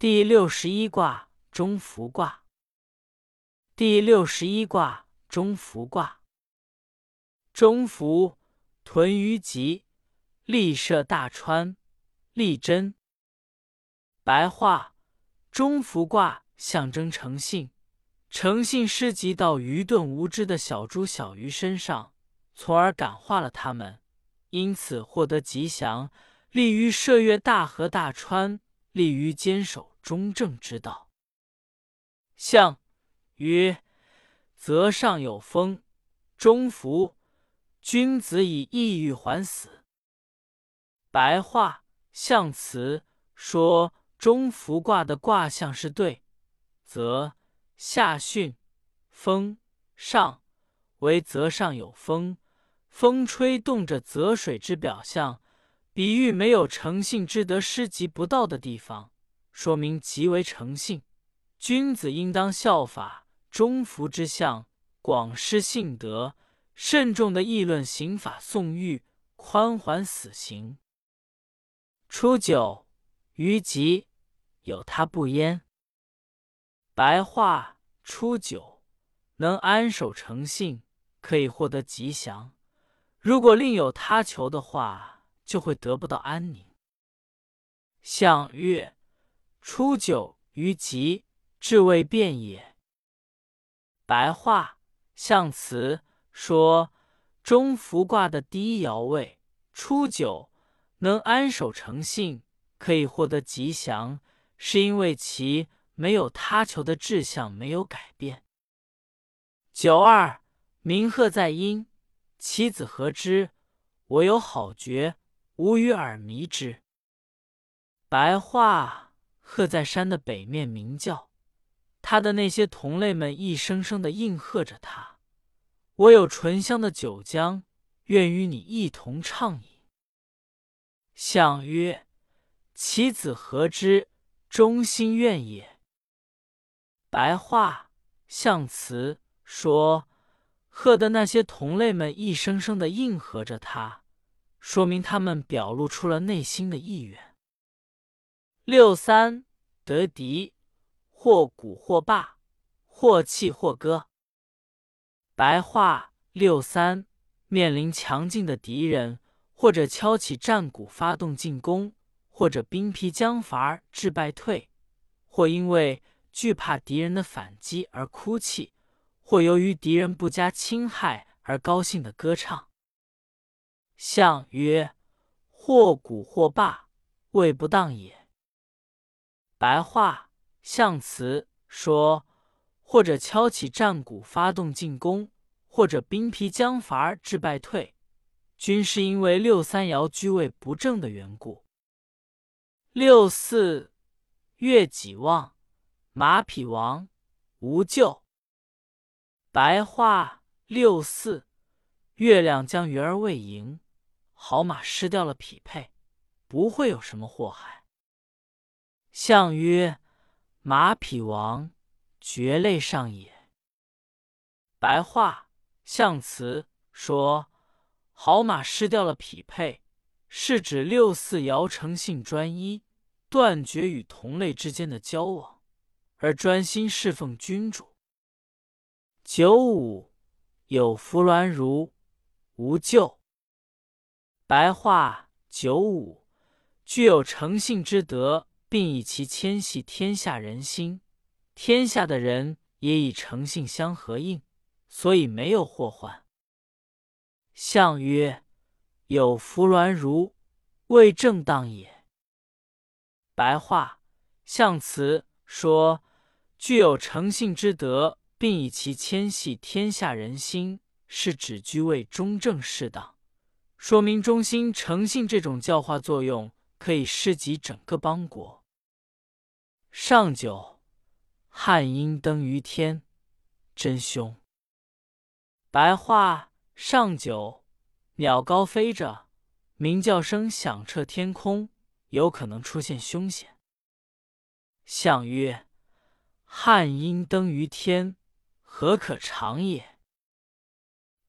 第六十一卦中孚卦。第六十一卦中孚卦。中孚，屯于吉，利涉大川，利贞。白话：中孚卦象征诚信，诚信施及到愚钝无知的小猪小鱼身上，从而感化了他们，因此获得吉祥。利于涉越大河大川，利于坚守中正之道。象曰：泽上有风，中孚。君子以抑郁还死。白话象辞说中孚卦的卦象是对，泽下巽，风上为泽上有风，风吹动着泽水之表象。比喻没有诚信之德，施及不到的地方，说明极为诚信。君子应当效法中孚之象，广施信德，慎重的议论刑法，宋狱宽缓死刑。初九，于吉，有他不焉。白话：初九，能安守诚信，可以获得吉祥；如果另有他求的话，就会得不到安宁。象曰：初九于吉，至未变也。白话象辞说，中孚卦的第一爻位初九能安守诚信，可以获得吉祥，是因为其没有他求的志向没有改变。九二，鸣鹤在阴，其子何之？我有好觉。无与耳迷之。白话：鹤在山的北面鸣叫，他的那些同类们一声声的应和着他。我有醇香的酒浆，愿与你一同畅饮。相曰：其子何之？忠心愿也。白话象辞说，鹤的那些同类们一声声的应和着他。说明他们表露出了内心的意愿。六三得敌，或鼓或罢，或弃或歌。白话：六三面临强劲的敌人，或者敲起战鼓发动进攻，或者兵疲将乏致败退，或因为惧怕敌人的反击而哭泣，或由于敌人不加侵害而高兴的歌唱。象曰：或鼓或罢，谓不当也。白话象辞说，或者敲起战鼓发动进攻，或者兵疲将乏而致败退，均是因为六三爻居位不正的缘故。六四月己旺，马匹亡，无咎。白话六四月亮将圆而未盈。好马失掉了匹配，不会有什么祸害。象曰：马匹亡，绝类上也。白话象辞说，好马失掉了匹配，是指六四爻诚信专一，断绝与同类之间的交往，而专心侍奉君主。九五有弗鸾如，无咎。白话九五，具有诚信之德，并以其牵系天下人心，天下的人也以诚信相合应，所以没有祸患。象曰：有弗鸾如，未正当也。白话象辞说，具有诚信之德，并以其牵系天下人心，是指居位中正适当。说明忠心诚信这种教化作用可以施及整个邦国。上九，汉阴登于天，真凶。白话：上九，鸟高飞着，鸣叫声响彻天空，有可能出现凶险。象曰：汉阴登于天，何可长也？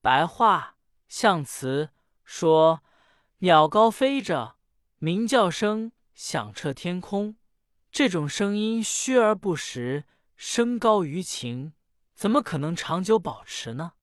白话：象辞。说，鸟高飞着，鸣叫声响彻天空，这种声音虚而不实，声高于情，怎么可能长久保持呢？